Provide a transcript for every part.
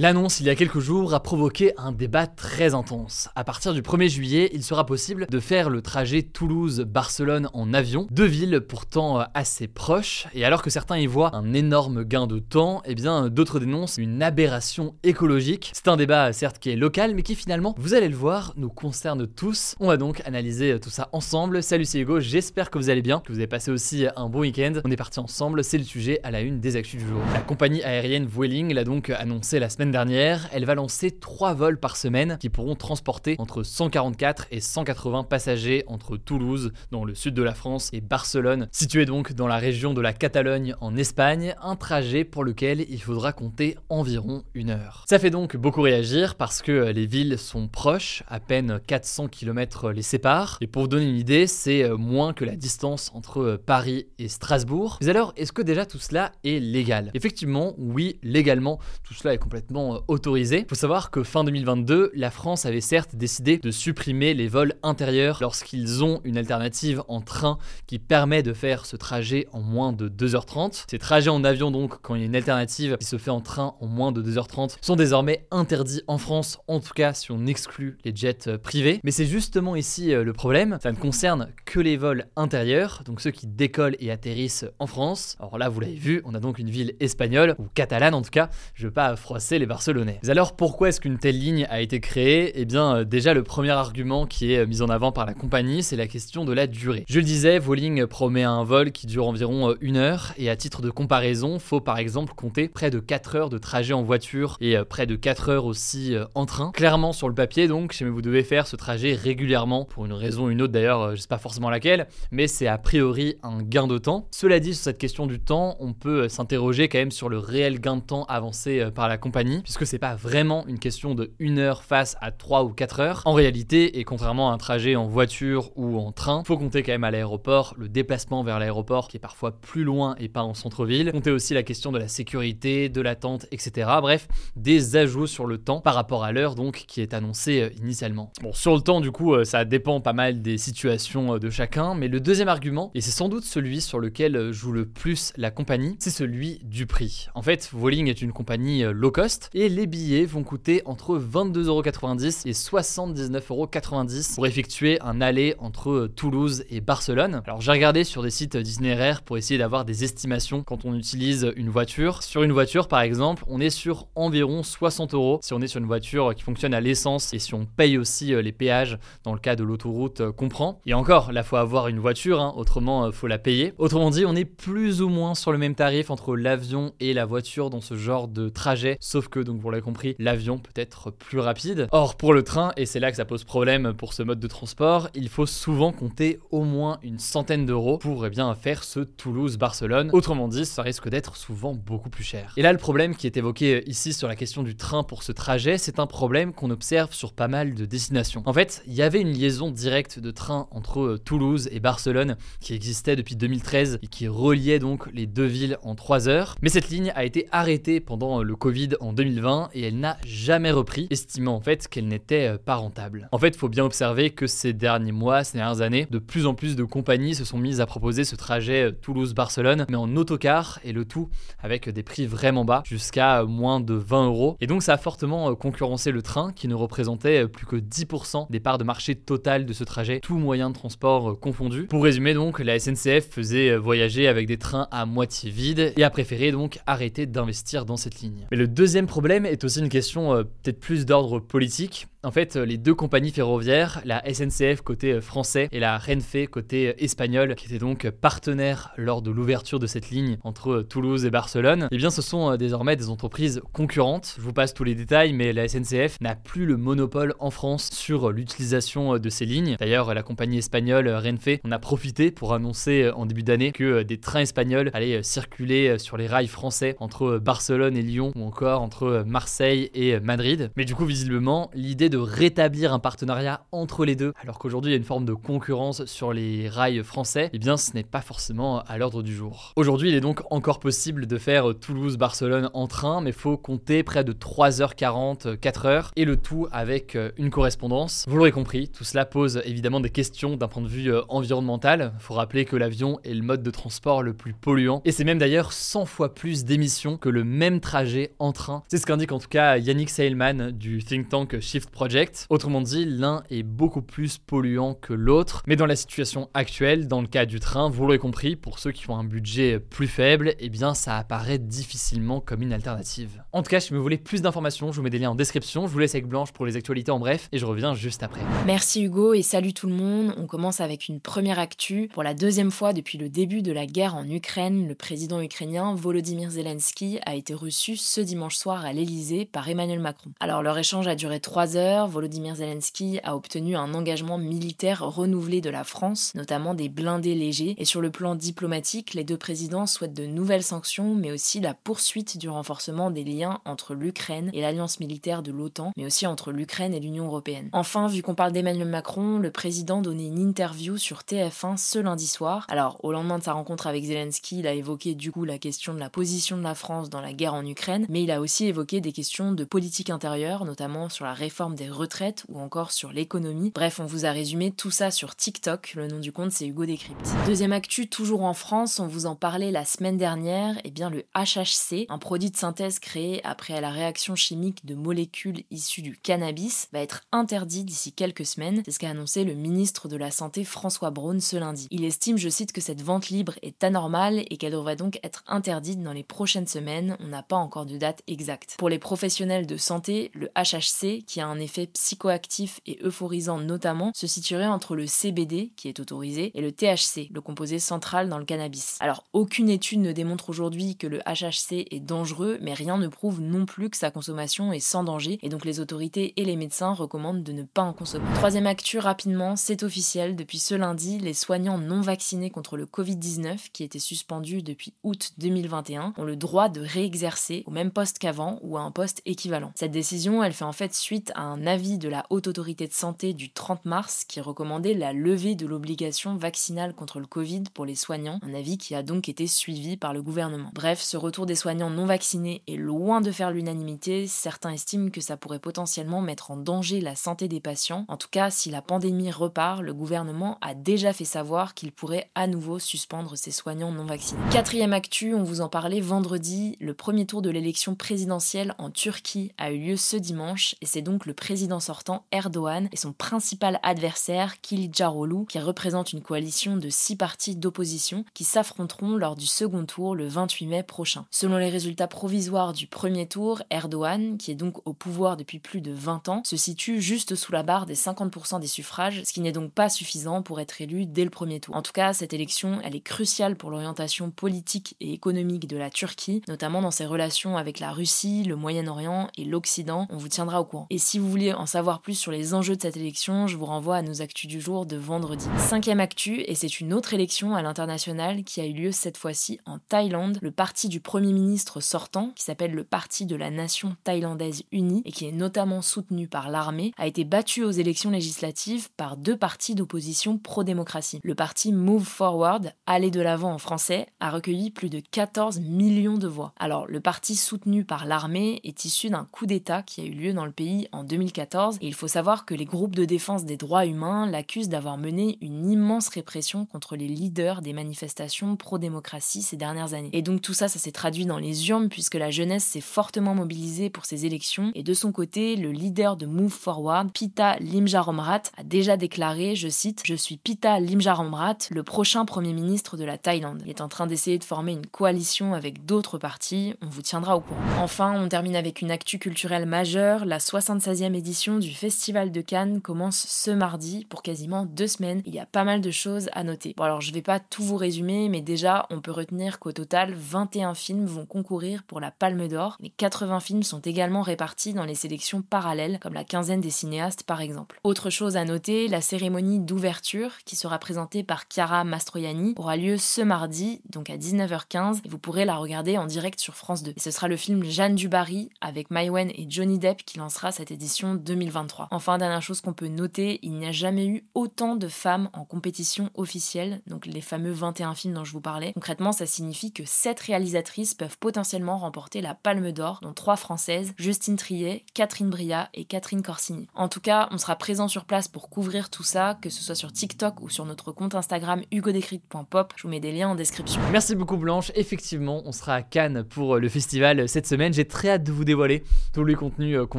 L'annonce il y a quelques jours a provoqué un débat très intense. À partir du 1er juillet, il sera possible de faire le trajet Toulouse-Barcelone en avion, deux villes pourtant assez proches, et alors que certains y voient un énorme gain de temps, eh bien d'autres dénoncent une aberration écologique. C'est un débat certes qui est local, mais qui finalement, vous allez le voir, nous concerne tous. On va donc analyser tout ça ensemble. Salut c'est Hugo, j'espère que vous allez bien, que vous avez passé aussi un bon week-end. On est parti ensemble, c'est le sujet à la une des actus du jour. La compagnie aérienne Vueling l'a donc annoncé la semaine dernière, elle va lancer 3 vols par semaine qui pourront transporter entre 144 et 180 passagers entre Toulouse, dans le sud de la France, et Barcelone, situé donc dans la région de la Catalogne en Espagne, un trajet pour lequel il faudra compter environ une heure. Ça fait donc beaucoup réagir parce que les villes sont proches, à peine 400 km les séparent, et pour vous donner une idée, c'est moins que la distance entre Paris et Strasbourg. Mais alors, est-ce que déjà tout cela est légal? Effectivement, oui, légalement, tout cela est complètement autorisé. Il faut savoir que fin 2022, la France avait certes décidé de supprimer les vols intérieurs lorsqu'ils ont une alternative en train qui permet de faire ce trajet en moins de 2h30. Ces trajets en avion donc, quand il y a une alternative qui se fait en train en moins de 2h30, sont désormais interdits en France, en tout cas si on exclut les jets privés. Mais c'est justement ici le problème, ça ne concerne que les vols intérieurs, donc ceux qui décollent et atterrissent en France. Alors là, vous l'avez vu, on a donc une ville espagnole, ou catalane en tout cas, je veux pas froisser les barcelonais. Alors pourquoi est-ce qu'une telle ligne a été créée? Eh bien euh, déjà le premier argument qui est euh, mis en avant par la compagnie, c'est la question de la durée. Je le disais, Vueling promet un vol qui dure environ euh, une heure et à titre de comparaison, faut par exemple compter près de 4 heures de trajet en voiture et près de 4 heures aussi en train. Clairement sur le papier donc, vous devez faire ce trajet régulièrement pour une raison ou une autre d'ailleurs, je sais pas forcément laquelle, mais c'est a priori un gain de temps. Cela dit sur cette question du temps, on peut s'interroger quand même sur le réel gain de temps avancé par la compagnie puisque c'est pas vraiment une question de une heure face à 3 ou 4 heures. En réalité, et contrairement à un trajet en voiture ou en train, faut compter quand même à l'aéroport le déplacement vers l'aéroport qui est parfois plus loin et pas en centre-ville. Compter aussi la question de la sécurité, de l'attente, etc. Bref, des ajouts sur le temps par rapport à l'heure donc qui est annoncée euh, initialement. Bon, sur le temps du coup, euh, ça dépend pas mal des situations euh, de chacun, mais le deuxième argument, et c'est sans doute celui sur lequel joue le plus la compagnie, c'est celui du prix. En fait, Vueling est une compagnie low cost et les billets vont coûter entre 22,90€ et 79,90€ pour effectuer un aller entre Toulouse et Barcelone. Alors j'ai regardé sur des sites d'itinéraire pour essayer d'avoir des estimations quand on utilise une voiture. Sur une voiture par exemple, on est sur environ 60 euros si on est sur une voiture qui fonctionne à l'essence et si on paye aussi euh, les péages dans le cas de l'autoroute euh, comprend. Et encore, là faut avoir une voiture, hein, autrement euh, faut la payer. Autrement dit, on est plus ou moins sur le même tarif entre l'avion et la voiture dans ce genre de trajet, sauf que donc vous l'avez compris, l'avion peut être plus rapide. Or, pour le train, et c'est là que ça pose problème pour ce mode de transport, il faut souvent compter au moins une centaine d'euros pour eh bien, faire ce Toulouse-Barcelone. Autrement dit, ça risque d'être souvent beaucoup plus cher. Et là, le problème qui est évoqué ici sur la question du train pour ce trajet, c'est un problème qu'on observe sur pas mal de destinations. En fait, il y avait une liaison directe de train entre Toulouse et Barcelone qui existait depuis 2013 et qui reliait donc les deux villes en 3 heures. Mais cette ligne a été arrêtée pendant le Covid en 2020 et elle n'a jamais repris, estimant en fait qu'elle n'était euh, pas rentable. En fait, il faut bien observer que ces derniers mois, ces dernières années, de plus en plus de compagnies se sont mises à proposer ce trajet euh, Toulouse-Barcelone, mais en autocar et le tout avec des prix vraiment bas, jusqu'à moins de 20 euros. Et donc ça a fortement euh, concurrencé le train qui ne représentait plus que 10% des parts de marché total de ce trajet, tout moyen de transport confondu. Pour résumer donc, la SNCF faisait voyager avec des trains à moitié vides et a préféré donc arrêter d'investir dans cette ligne. Mais le deuxième problème est aussi une question euh, peut-être plus d'ordre politique. En fait, les deux compagnies ferroviaires, la SNCF côté français et la Renfe côté espagnol, qui étaient donc partenaires lors de l'ouverture de cette ligne entre Toulouse et Barcelone, eh bien ce sont désormais des entreprises concurrentes. Je vous passe tous les détails, mais la SNCF n'a plus le monopole en France sur l'utilisation de ces lignes. D'ailleurs, la compagnie espagnole Renfe en a profité pour annoncer en début d'année que des trains espagnols allaient circuler sur les rails français entre Barcelone et Lyon ou encore entre Marseille et Madrid. Mais du coup, visiblement, l'idée de rétablir un partenariat entre les deux, alors qu'aujourd'hui il y a une forme de concurrence sur les rails français, eh bien ce n'est pas forcément à l'ordre du jour. Aujourd'hui, il est donc encore possible de faire Toulouse-Barcelone en train, mais faut compter près de 3h40, 4h, et le tout avec euh, une correspondance. Vous l'aurez compris, tout cela pose évidemment des questions d'un point de vue euh, environnemental. Faut rappeler que l'avion est le mode de transport le plus polluant, et c'est même d'ailleurs 100 fois plus d'émissions que le même trajet en train. C'est ce qu'indique en tout cas Yannick Seilman du think tank Shift Project. Autrement dit, l'un est beaucoup plus polluant que l'autre, mais dans la situation actuelle, dans le cas du train, vous l'aurez compris, pour ceux qui ont un budget plus faible, eh bien ça apparaît difficilement comme une alternative. En tout cas, si vous voulez plus d'informations, je vous mets des liens en description, je vous laisse avec Blanche pour les actualités en bref, et je reviens juste après. Merci Hugo et salut tout le monde. On commence avec une première actu. Pour la deuxième fois depuis le début de la guerre en Ukraine, le président ukrainien Volodymyr Zelensky a été reçu ce dimanche soir à l'Elysée par Emmanuel Macron. Alors leur échange a duré trois heures. Volodymyr Zelensky a obtenu un engagement militaire renouvelé de la France, notamment des blindés légers. Et sur le plan diplomatique, les deux présidents souhaitent de nouvelles sanctions, mais aussi la poursuite du renforcement des liens entre l'Ukraine et l'alliance militaire de l'OTAN, mais aussi entre l'Ukraine et l'Union européenne. Enfin, vu qu'on parle d'Emmanuel Macron, le président donnait une interview sur TF1 ce lundi soir. Alors, au lendemain de sa rencontre avec Zelensky, il a évoqué du coup la question de la position de la France dans la guerre en Ukraine, mais il a aussi évoqué des questions de politique intérieure, notamment sur la réforme des retraites ou encore sur l'économie. Bref, on vous a résumé tout ça sur TikTok. Le nom du compte, c'est Hugo Décrypte. Deuxième actu, toujours en France, on vous en parlait la semaine dernière. Et eh bien, le HHC, un produit de synthèse créé après la réaction chimique de molécules issues du cannabis, va être interdit d'ici quelques semaines. C'est ce qu'a annoncé le ministre de la Santé François Braun ce lundi. Il estime, je cite, que cette vente libre est anormale et qu'elle devrait donc être interdite dans les prochaines semaines. On n'a pas encore de date exacte. Pour les professionnels de santé, le HHC, qui a un effet psychoactif et euphorisant notamment, se situerait entre le CBD, qui est autorisé, et le THC, le composé central dans le cannabis. Alors, aucune étude ne démontre aujourd'hui que le HHC est dangereux, mais rien ne prouve non plus que sa consommation est sans danger, et donc les autorités et les médecins recommandent de ne pas en consommer. Troisième actu, rapidement, c'est officiel, depuis ce lundi, les soignants non vaccinés contre le Covid-19, qui étaient suspendus depuis août 2021, ont le droit de réexercer au même poste qu'avant ou à un poste équivalent. Cette décision, elle fait en fait suite à un avis de la Haute Autorité de Santé du 30 mars qui recommandait la levée de l'obligation vaccinale contre le Covid pour les soignants, un avis qui a donc été suivi par le gouvernement. Bref, ce retour des soignants non vaccinés est loin de faire l'unanimité, certains estiment que ça pourrait potentiellement mettre en danger la santé des patients. En tout cas, si la pandémie repart, le gouvernement a déjà fait savoir qu'il pourrait à nouveau suspendre ses soignants non vaccinés. Quatrième actu, on vous en parlait vendredi, le premier tour de l'élection présidentielle en Turquie a eu lieu ce dimanche et c'est donc le président sortant Erdogan et son principal adversaire Kılıçdaroğlu qui représente une coalition de six partis d'opposition qui s'affronteront lors du second tour le 28 mai prochain. Selon les résultats provisoires du premier tour, Erdogan, qui est donc au pouvoir depuis plus de 20 ans, se situe juste sous la barre des 50% des suffrages, ce qui n'est donc pas suffisant pour être élu dès le premier tour. En tout cas, cette élection, elle est cruciale pour l'orientation politique et économique de la Turquie, notamment dans ses relations avec la Russie, le Moyen-Orient et l'Occident. On vous tiendra au courant. Et si vous voulez en savoir plus sur les enjeux de cette élection, je vous renvoie à nos actus du jour de vendredi. Cinquième actu, et c'est une autre élection à l'international qui a eu lieu cette fois-ci en Thaïlande. Le parti du Premier ministre sortant, qui s'appelle le Parti de la Nation thaïlandaise unie et qui est notamment soutenu par l'armée, a été battu aux élections législatives par deux partis d'opposition pro-démocratie. Le parti Move Forward, Aller de l'avant en français, a recueilli plus de 14 millions de voix. Alors, le parti soutenu par l'armée est issu d'un coup d'État qui a eu lieu dans le pays en 2014 et il faut savoir que les groupes de défense des droits humains l'accusent d'avoir mené une immense répression contre les leaders des manifestations pro-démocratie ces dernières années. Et donc tout ça, ça s'est traduit dans les urnes puisque la jeunesse s'est fortement mobilisée pour ces élections et de son côté, le leader de Move Forward, Pita Limjaromrat, a déjà déclaré, je cite, Je suis Pita Limjaromrat, le prochain premier ministre de la Thaïlande. Il est en train d'essayer de former une coalition avec d'autres partis, on vous tiendra au courant. Enfin, on termine avec une actu culturelle majeure, la 76e 21e édition du Festival de Cannes commence ce mardi pour quasiment deux semaines. Il y a pas mal de choses à noter. Bon alors je vais pas tout vous résumer, mais déjà on peut retenir qu'au total 21 films vont concourir pour la Palme d'Or, mais 80 films sont également répartis dans les sélections parallèles, comme la quinzaine des cinéastes par exemple. Autre chose à noter, la cérémonie d'ouverture, qui sera présentée par Chiara Mastroianni, aura lieu ce mardi, donc à 19h15, et vous pourrez la regarder en direct sur France 2. Et ce sera le film Jeanne du Barry avec Maïwen et Johnny Depp qui lancera cette édition 2023. Enfin, dernière chose qu'on peut noter, il n'y a jamais eu autant de femmes en compétition officielle, donc les fameux 21 films dont je vous parlais. Concrètement, ça signifie que 7 réalisatrices peuvent potentiellement remporter la Palme d'Or, dont 3 françaises, Justine Triet, Catherine Bria et Catherine Corsini. En tout cas, on sera présent sur place pour couvrir tout ça, que ce soit sur TikTok ou sur notre compte Instagram hugodécrypte.pop. Je vous mets des liens en description. Merci beaucoup Blanche. Effectivement, on sera à Cannes pour le festival cette semaine. J'ai très hâte de vous dévoiler tous les contenus euh, qu'on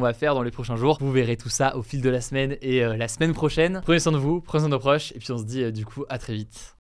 va faire dans les prochains Vous verrez tout ça au fil de la semaine et euh, la semaine prochaine. Prenez soin de vous, prenez soin de nos proches et puis on se dit euh, du coup à très vite.